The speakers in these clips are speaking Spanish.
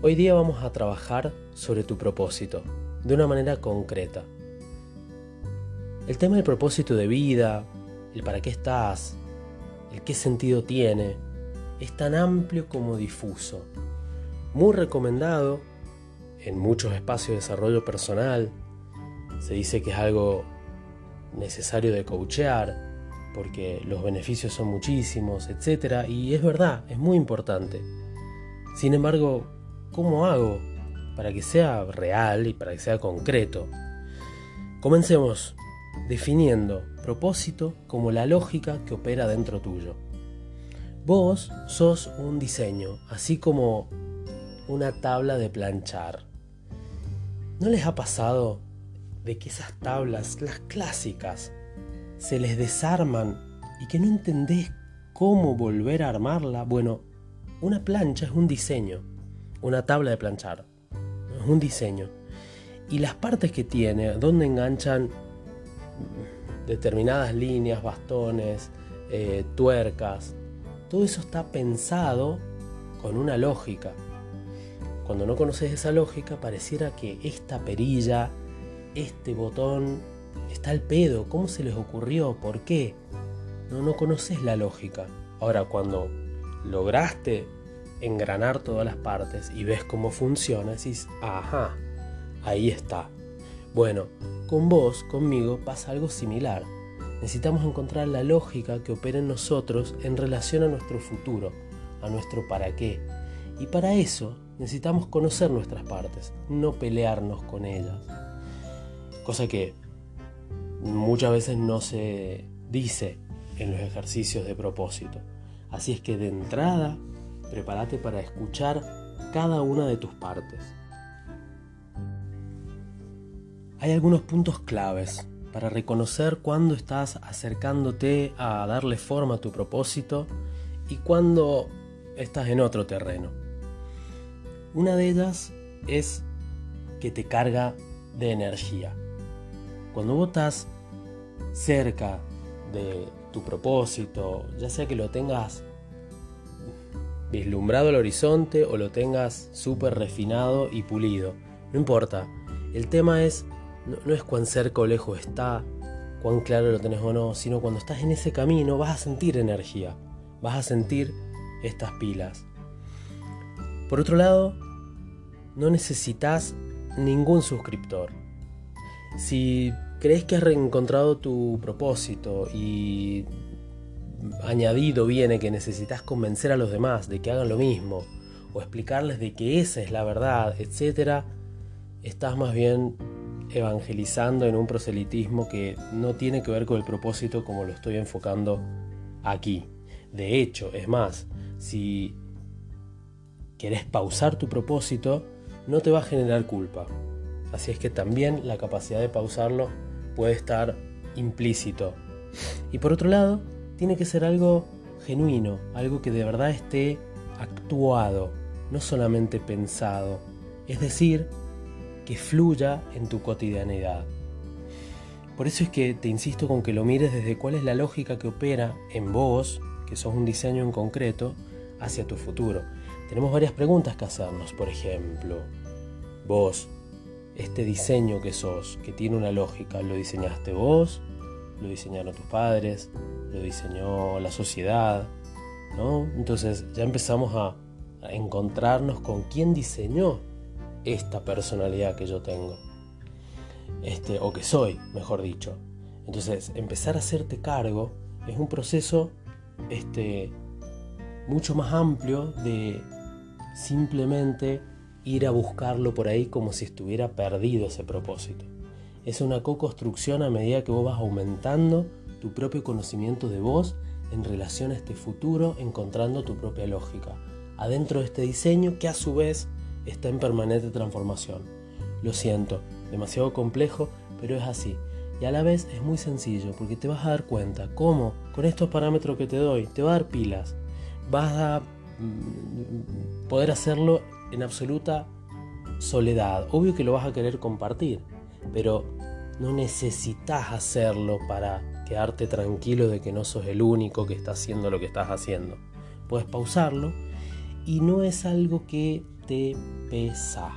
Hoy día vamos a trabajar sobre tu propósito, de una manera concreta. El tema del propósito de vida, el para qué estás, el qué sentido tiene, es tan amplio como difuso. Muy recomendado en muchos espacios de desarrollo personal. Se dice que es algo necesario de coachear porque los beneficios son muchísimos, etc. Y es verdad, es muy importante. Sin embargo, ¿cómo hago para que sea real y para que sea concreto? Comencemos definiendo propósito como la lógica que opera dentro tuyo. Vos sos un diseño, así como una tabla de planchar. ¿No les ha pasado de que esas tablas, las clásicas, se les desarman y que no entendés cómo volver a armarla? Bueno, una plancha es un diseño, una tabla de planchar, un diseño. Y las partes que tiene, donde enganchan determinadas líneas, bastones, eh, tuercas, todo eso está pensado con una lógica. Cuando no conoces esa lógica, pareciera que esta perilla, este botón, está al pedo. ¿Cómo se les ocurrió? ¿Por qué? No, no conoces la lógica. Ahora, cuando lograste engranar todas las partes y ves cómo funciona, decís, ajá, ahí está. Bueno, con vos, conmigo, pasa algo similar. Necesitamos encontrar la lógica que opera en nosotros en relación a nuestro futuro, a nuestro para qué. Y para eso necesitamos conocer nuestras partes, no pelearnos con ellas. Cosa que muchas veces no se dice en los ejercicios de propósito. Así es que de entrada, prepárate para escuchar cada una de tus partes. Hay algunos puntos claves para reconocer cuándo estás acercándote a darle forma a tu propósito y cuándo estás en otro terreno. Una de ellas es que te carga de energía. Cuando vos estás cerca de tu propósito, ya sea que lo tengas vislumbrado al horizonte o lo tengas súper refinado y pulido, no importa. El tema es no, es cuán cerca o lejos está, cuán claro lo tenés o no, sino cuando estás en ese camino vas a sentir energía, vas a sentir estas pilas. Por otro lado, no necesitas ningún suscriptor. Si crees que has reencontrado tu propósito y añadido viene que necesitas convencer a los demás de que hagan lo mismo o explicarles de que esa es la verdad, etc., estás más bien evangelizando en un proselitismo que no tiene que ver con el propósito como lo estoy enfocando aquí. De hecho, es más, si querés pausar tu propósito, no te va a generar culpa. Así es que también la capacidad de pausarlo puede estar implícito. Y por otro lado, tiene que ser algo genuino, algo que de verdad esté actuado, no solamente pensado. Es decir, que fluya en tu cotidianidad. Por eso es que te insisto con que lo mires desde cuál es la lógica que opera en vos, que sos un diseño en concreto, hacia tu futuro. Tenemos varias preguntas que hacernos, por ejemplo, vos, este diseño que sos, que tiene una lógica, ¿lo diseñaste vos? ¿Lo diseñaron tus padres? ¿Lo diseñó la sociedad? ¿No? Entonces ya empezamos a, encontrarnos con quién diseñó esta personalidad que yo tengo. Este, o que soy, mejor dicho. Entonces, empezar a hacerte cargo es un proceso este, mucho más amplio de simplemente ir a buscarlo por ahí como si estuviera perdido ese propósito. Es una co-construcción a medida que vos vas aumentando tu propio conocimiento de vos en relación a este futuro, encontrando tu propia lógica. Adentro de este diseño que a su vez está en permanente transformación. Lo siento, demasiado complejo, pero es así. Y a la vez es muy sencillo porque te vas a dar cuenta cómo con estos parámetros que te doy te va a dar pilas. Vas a mm, poder hacerlo en absoluta soledad. Obvio que lo vas a querer compartir, pero no necesitas hacerlo para quedarte tranquilo de que no sos el único que está haciendo lo que estás haciendo. Puedes pausarlo y no es algo que te pesa.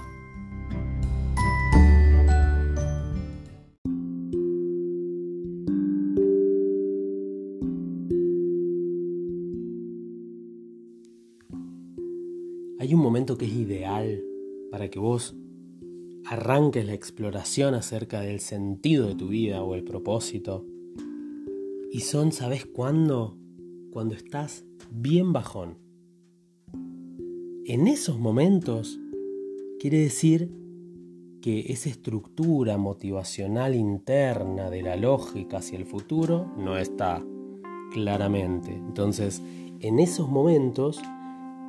Hay un momento que es ideal para que vos arranques la exploración acerca del sentido de tu vida o el propósito. Y son, ¿sabes cuándo? Cuando estás bien bajón. En esos momentos quiere decir que esa estructura motivacional interna de la lógica hacia el futuro no está claramente. Entonces, en esos momentos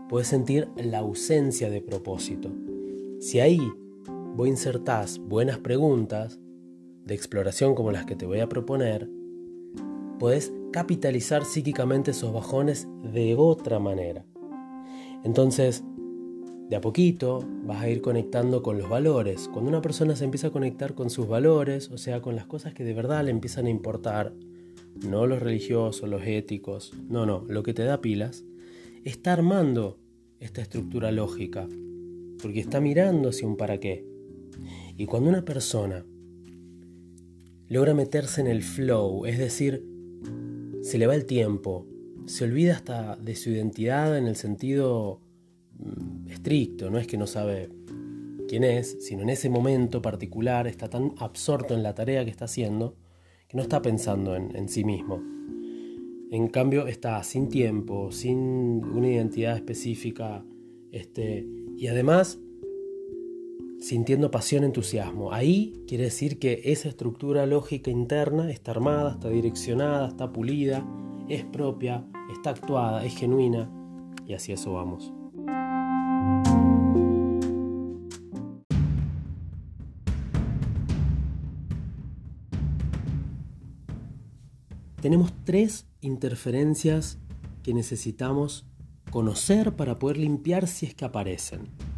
puedes sentir la ausencia de propósito. Si ahí vos insertás buenas preguntas de exploración como las que te voy a proponer, puedes capitalizar psíquicamente esos bajones de otra manera. Entonces, de a poquito vas a ir conectando con los valores. Cuando una persona se empieza a conectar con sus valores, o sea, con las cosas que de verdad le empiezan a importar, no los religiosos, los éticos, no, no, lo que te da pilas, está armando esta estructura lógica, porque está mirando hacia un para qué. Y cuando una persona logra meterse en el flow, es decir, se le va el tiempo, se olvida hasta de su identidad en el sentido mm, estricto, no es que no sabe quién es, sino en ese momento particular está tan absorto en la tarea que está haciendo que no está pensando en, en sí mismo. En cambio está sin tiempo, sin una identidad específica, este, y además sintiendo pasión, entusiasmo. Ahí quiere decir que esa estructura lógica interna está armada, está direccionada, está pulida, es propia, está actuada, es genuina y así eso vamos. Tenemos tres interferencias que necesitamos conocer para poder limpiar si es que aparecen.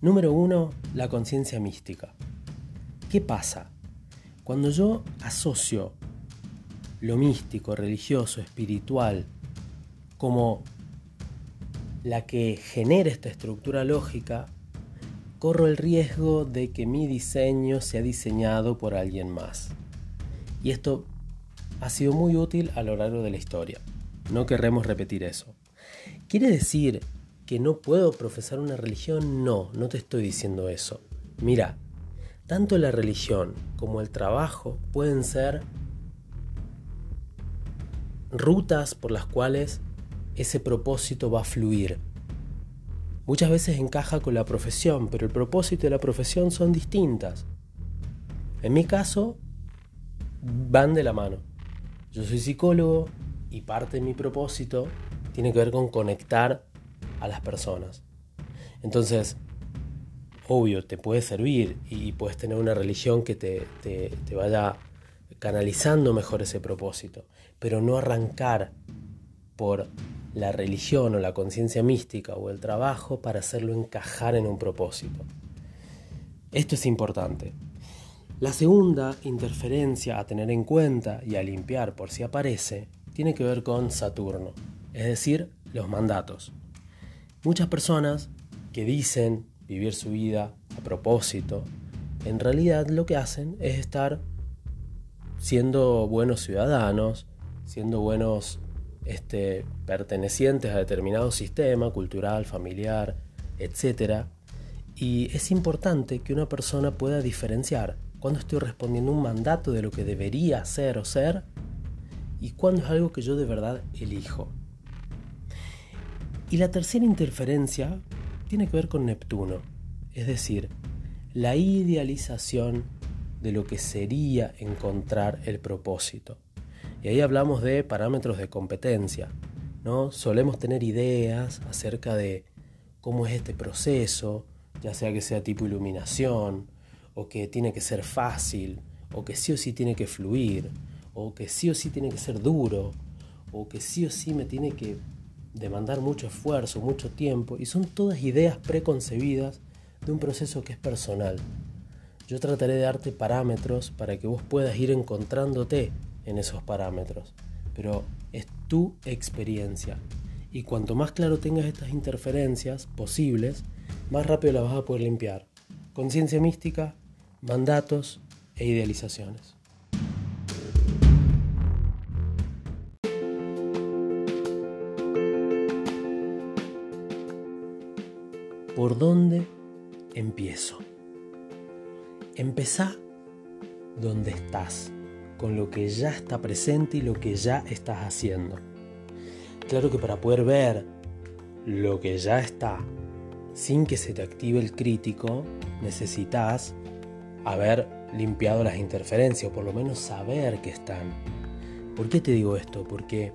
Número uno, la conciencia mística. ¿Qué pasa? Cuando yo asocio lo místico, religioso, espiritual, como la que genera esta estructura lógica, corro el riesgo de que mi diseño sea diseñado por alguien más. Y esto ha sido muy útil a lo largo de la historia. No querremos repetir eso. ¿Quiere decir que no puedo profesar una religión, no, no te estoy diciendo eso. Mira, tanto la religión como el trabajo pueden ser rutas por las cuales ese propósito va a fluir. Muchas veces encaja con la profesión, pero el propósito y la profesión son distintas. En mi caso, van de la mano. Yo soy psicólogo y parte de mi propósito tiene que ver con conectar a las personas. Entonces, obvio, te puede servir y puedes tener una religión que te, te, vaya canalizando mejor ese propósito, pero no arrancar por la religión o la conciencia mística o el trabajo para hacerlo encajar en un propósito. Esto es importante. La segunda interferencia a tener en cuenta y a limpiar por si aparece tiene que ver con Saturno, es decir, los mandatos. Muchas personas que dicen vivir su vida a propósito, en realidad lo que hacen es estar siendo buenos ciudadanos, siendo buenos este, pertenecientes a determinado sistema cultural, familiar, etc. Y es importante que una persona pueda diferenciar cuando estoy respondiendo un mandato de lo que debería ser o ser y cuando es algo que yo de verdad elijo. Y la tercera interferencia tiene que ver con Neptuno, es decir, la idealización de lo que sería encontrar el propósito. Y ahí hablamos de parámetros de competencia. ¿no? Solemos tener ideas acerca de cómo es este proceso, ya sea que sea tipo iluminación, o que tiene que ser fácil, o que sí o sí tiene que fluir, o que sí o sí tiene que ser duro, o que sí o sí me tiene que demandar mucho esfuerzo, mucho tiempo, y son todas ideas preconcebidas de un proceso que es personal. Yo trataré de darte parámetros para que vos puedas ir encontrándote en esos parámetros, pero es tu experiencia. Y cuanto más claro tengas estas interferencias posibles, más rápido la vas a poder limpiar. Conciencia mística, mandatos e idealizaciones. ¿Por dónde empiezo? Empezá donde estás, con lo que ya está presente y lo que ya estás haciendo. Claro que para poder ver lo que ya está sin que se te active el crítico, necesitas haber limpiado las interferencias o por lo menos saber que están. ¿Por qué te digo esto? Porque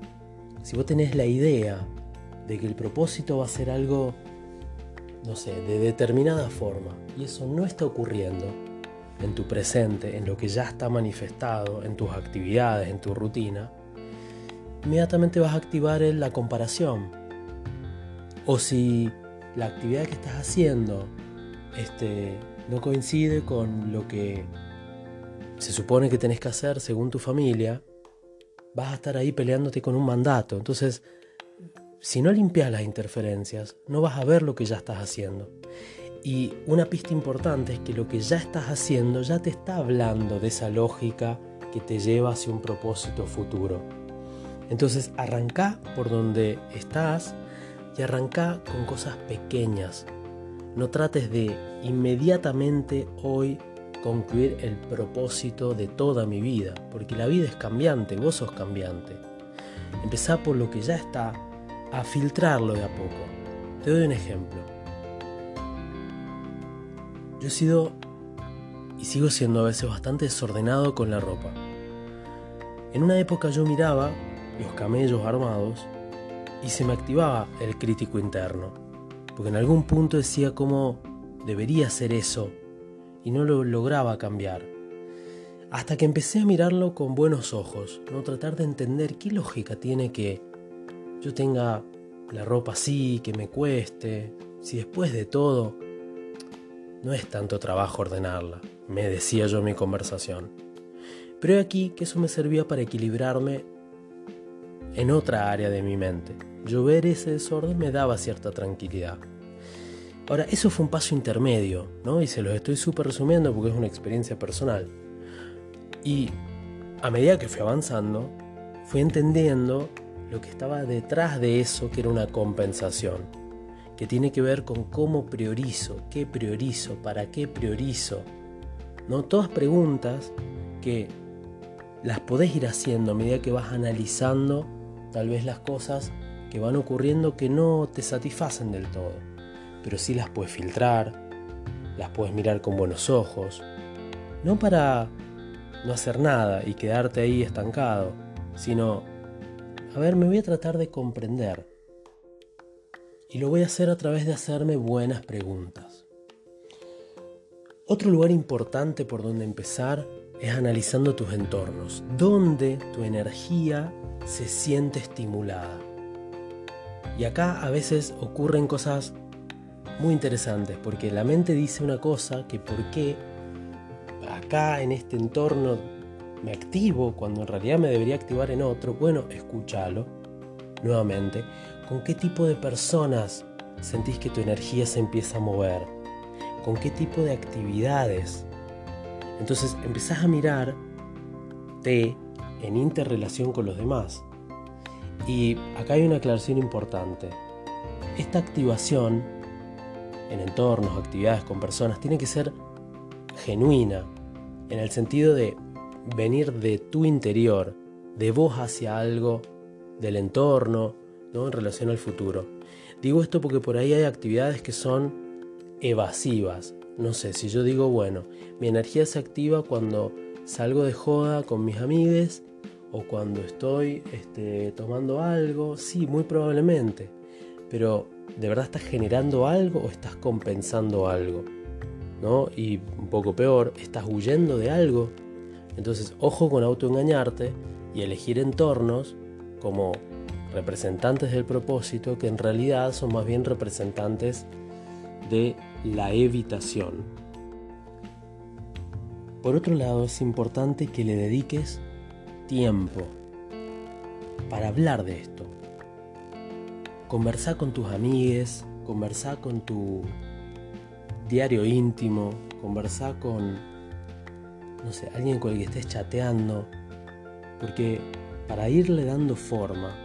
si vos tenés la idea de que el propósito va a ser algo no sé, de determinada forma, y eso no está ocurriendo en tu presente, en lo que ya está manifestado, en tus actividades, en tu rutina, inmediatamente vas a activar la comparación. O si la actividad que estás haciendo este, no coincide con lo que se supone que tenés que hacer según tu familia, vas a estar ahí peleándote con un mandato. Entonces, si no limpias las interferencias, no vas a ver lo que ya estás haciendo. Y una pista importante es que lo que ya estás haciendo ya te está hablando de esa lógica que te lleva hacia un propósito futuro. Entonces arranca por donde estás y arranca con cosas pequeñas. No trates de inmediatamente hoy concluir el propósito de toda mi vida, porque la vida es cambiante, vos sos cambiante. Empezá por lo que ya está a filtrarlo de a poco. Te doy un ejemplo. Yo he sido y sigo siendo a veces bastante desordenado con la ropa. En una época yo miraba los camellos armados y se me activaba el crítico interno, porque en algún punto decía cómo debería ser eso y no lo lograba cambiar. Hasta que empecé a mirarlo con buenos ojos, no tratar de entender qué lógica tiene que yo tenga la ropa así, que me cueste, si después de todo no es tanto trabajo ordenarla, me decía yo en mi conversación. Pero he aquí que eso me servía para equilibrarme en otra área de mi mente. Yo ver ese desorden me daba cierta tranquilidad. Ahora, eso fue un paso intermedio, ¿no? Y se los estoy súper resumiendo porque es una experiencia personal. Y a medida que fui avanzando, fui entendiendo lo que estaba detrás de eso, que era una compensación, que tiene que ver con cómo priorizo, qué priorizo, para qué priorizo. ¿No? Todas preguntas que las podés ir haciendo a medida que vas analizando tal vez las cosas que van ocurriendo que no te satisfacen del todo, pero sí las puedes filtrar, las puedes mirar con buenos ojos, no para no hacer nada y quedarte ahí estancado, sino a ver, me voy a tratar de comprender. Y lo voy a hacer a través de hacerme buenas preguntas. Otro lugar importante por donde empezar es analizando tus entornos, donde tu energía se siente estimulada. Y acá a veces ocurren cosas muy interesantes, porque la mente dice una cosa que por qué acá en este entorno me activo cuando en realidad me debería activar en otro, bueno, escúchalo nuevamente. ¿Con qué tipo de personas sentís que tu energía se empieza a mover? ¿Con qué tipo de actividades? Entonces empezás a mirar te en interrelación con los demás. Y acá hay una aclaración importante. Esta activación en entornos, actividades con personas, tiene que ser genuina, en el sentido de venir de tu interior, de vos hacia algo, del entorno, ¿no? en relación al futuro. Digo esto porque por ahí hay actividades que son evasivas. No sé, si yo digo, bueno, mi energía se activa cuando salgo de joda con mis amigues o cuando estoy este, tomando algo, sí, muy probablemente. Pero, ¿de verdad estás generando algo o estás compensando algo? ¿No? Y un poco peor, ¿estás huyendo de algo? Entonces, ojo con autoengañarte y elegir entornos como representantes del propósito que en realidad son más bien representantes de la evitación. Por otro lado, es importante que le dediques tiempo para hablar de esto. Conversá con tus amigues, conversá con tu diario íntimo, conversá con, no sé, alguien con el que estés chateando, porque para irle dando forma,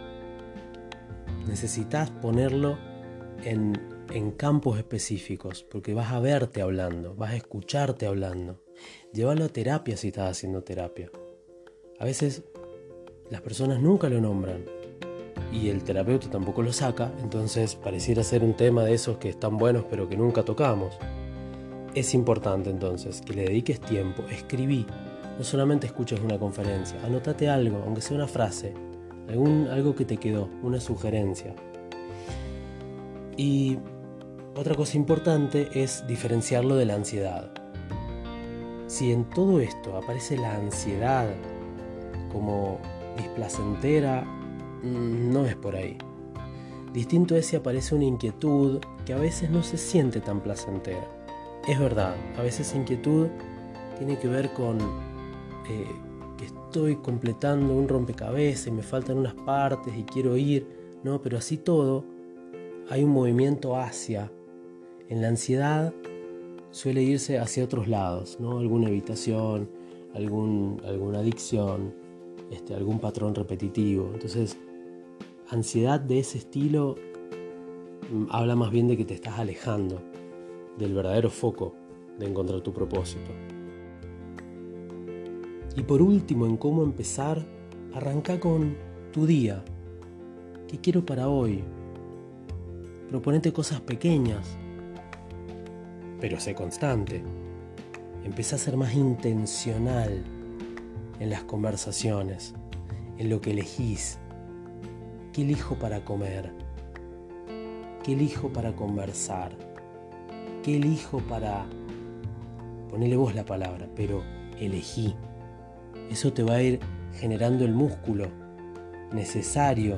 necesitas ponerlo en, en campos específicos, porque vas a verte hablando, vas a escucharte hablando. Llévalo a terapia si estás haciendo terapia. A veces las personas nunca lo nombran y el terapeuta tampoco lo saca, entonces pareciera ser un tema de esos que están buenos pero que nunca tocamos. Es importante entonces que le dediques tiempo, escribí, no solamente escuches una conferencia, anótate algo, aunque sea una frase, algún, algo que te quedó, una sugerencia. Y otra cosa importante es diferenciarlo de la ansiedad. Si en todo esto aparece la ansiedad como displacentera, mm, no es por ahí. Distinto es si aparece una inquietud que a veces no se siente tan placentera. Es verdad, a veces inquietud tiene que ver con eh, que estoy completando un rompecabezas y me faltan unas partes y quiero ir, ¿no? Pero así todo, hay un movimiento hacia. En la ansiedad suele irse hacia otros lados, ¿no? Alguna evitación, algún, alguna adicción, este, algún patrón repetitivo. Entonces, ansiedad de ese estilo mm, habla más bien de que te estás alejando del verdadero foco de encontrar tu propósito. Y por último, en cómo empezar, arranca con tu día. ¿Qué quiero para hoy? Proponete cosas pequeñas, pero sé constante. Empieza a ser más intencional en las conversaciones, en lo que elegís. ¿Qué elijo para comer? ¿Qué elijo para conversar? ¿Qué elijo para... Ponele vos la palabra, pero elegí. Eso te va a ir generando el músculo necesario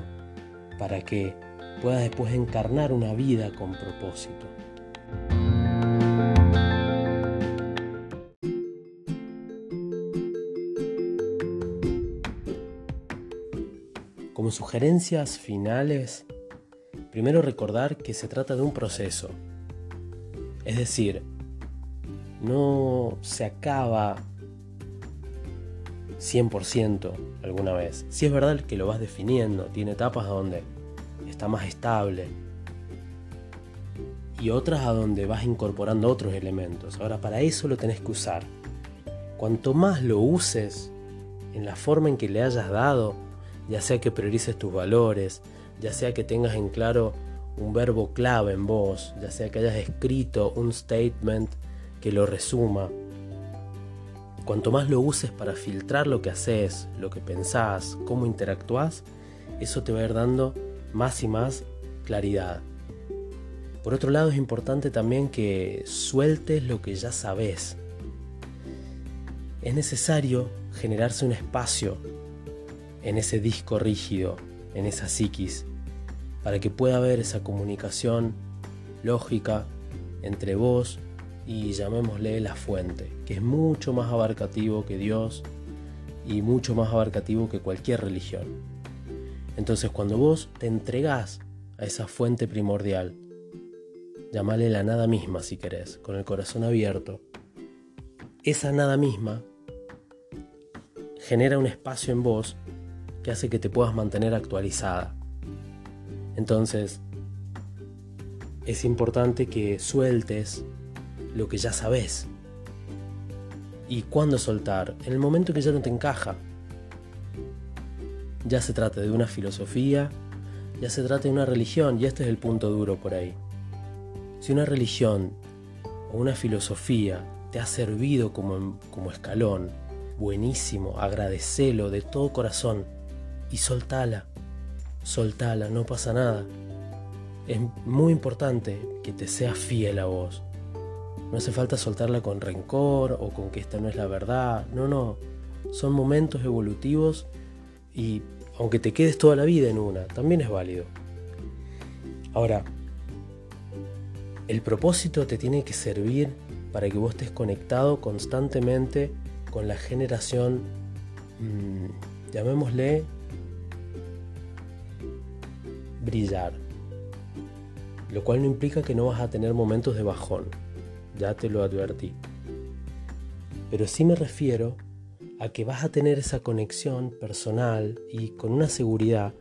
para que puedas después encarnar una vida con propósito. Como sugerencias finales, primero recordar que se trata de un proceso. Es decir, no se acaba 100% alguna vez. Si es verdad que lo vas definiendo, tiene etapas donde está más estable y otras a donde vas incorporando otros elementos. Ahora, para eso lo tenés que usar. Cuanto más lo uses en la forma en que le hayas dado, ya sea que priorices tus valores, ya sea que tengas en claro un verbo clave en vos, ya sea que hayas escrito un statement que lo resuma. Cuanto más lo uses para filtrar lo que haces, lo que pensás, cómo interactúas, eso te va a ir dando más y más claridad. Por otro lado es importante también que sueltes lo que ya sabes. Es necesario generarse un espacio en ese disco rígido, en esa psiquis, para que pueda haber esa comunicación lógica entre vos y llamémosle la fuente, que es mucho más abarcativo que Dios y mucho más abarcativo que cualquier religión. Entonces cuando vos te entregás a esa fuente primordial, llamale la nada misma si querés, con el corazón abierto, esa nada misma genera un espacio en vos que hace que te puedas mantener actualizada. Entonces, es importante que sueltes lo que ya sabes. ¿Y cuándo soltar? En el momento que ya no te encaja. Ya se trata de una filosofía, ya se trata de una religión, y este es el punto duro por ahí. Si una religión o una filosofía te ha servido como, como escalón, buenísimo, agradecelo de todo corazón y soltala, soltala, no pasa nada. Es muy importante que te seas fiel a vos. No hace falta soltarla con rencor o con que esta no es la verdad. No, no. Son momentos evolutivos y aunque te quedes toda la vida en una, también es válido. Ahora, el propósito te tiene que servir para que vos estés conectado constantemente con la generación, mmm, llamémosle brillar, lo cual no implica que no vas a tener momentos de bajón. ya te lo advertí. Pero sí me refiero a que vas a tener esa conexión personal y con una seguridad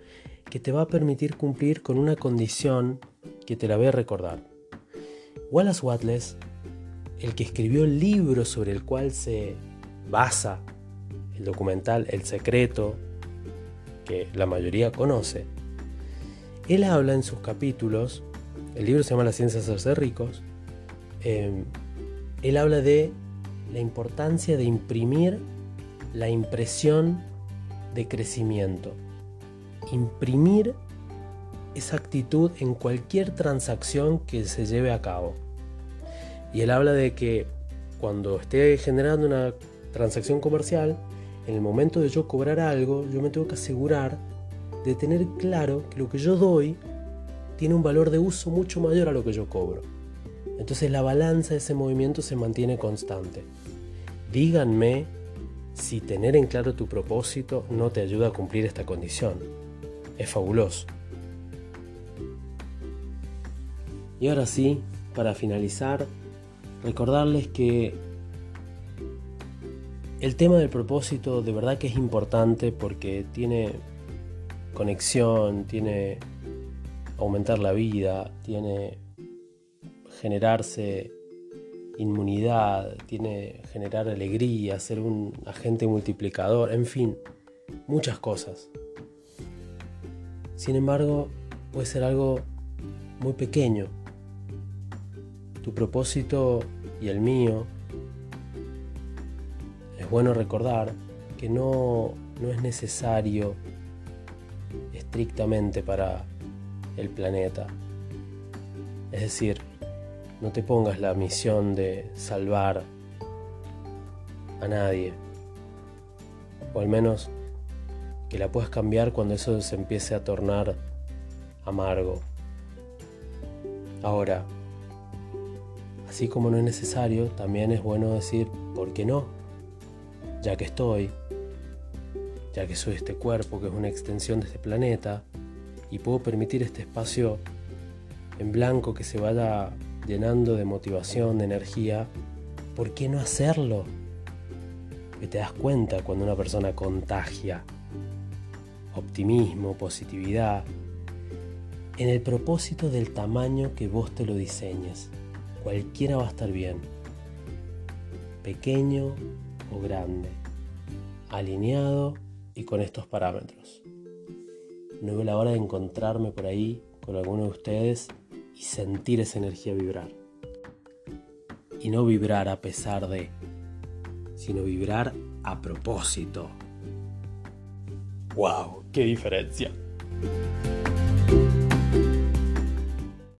que te va a permitir cumplir con una condición que te la voy a recordar. Wallace Watless, el que escribió el libro sobre el cual se basa el documental El Secreto, que la mayoría conoce, él habla en sus capítulos, el libro se llama La ciencia de hacerse ricos, em, él habla de la importancia de imprimir la impresión de crecimiento. Imprimir esa actitud en cualquier transacción que se lleve a cabo. Y él habla de que cuando esté generando una transacción comercial, en el momento de yo cobrar algo, yo me tengo que asegurar de tener claro que lo que yo doy tiene un valor de uso mucho mayor a lo que yo cobro. Entonces la balanza de ese movimiento se mantiene constante. Díganme si tener en claro tu propósito no te ayuda a cumplir esta condición. Es fabuloso. Y ahora sí, para finalizar, recordarles que el tema del propósito de verdad que es importante porque tiene conexión, tiene aumentar la vida, tiene generarse inmunidad, tiene generar alegría, ser un agente multiplicador, en fin, muchas cosas. Sin embargo, puede ser algo muy pequeño. Tu propósito y el mío bueno recordar que no, no es necesario estrictamente para el planeta. Es decir, no te pongas la misión de salvar a nadie. O al menos que la puedas cambiar cuando eso se empiece a tornar amargo. Ahora, así como no es necesario, también es bueno decir, ¿por qué no? ya que estoy, ya que soy este cuerpo que es una extensión de este planeta, y puedo permitir este espacio en blanco que se vaya llenando de motivación, de energía, ¿por qué no hacerlo? Que te das cuenta cuando una persona contagia optimismo, positividad, en el propósito del tamaño que vos te lo diseñes. Cualquiera va a estar bien. Pequeño, o grande, alineado y con estos parámetros. No veo la hora de encontrarme por ahí con alguno de ustedes y sentir esa energía vibrar. Y no vibrar a pesar de, sino vibrar a propósito. ¡Wow! ¡Qué diferencia!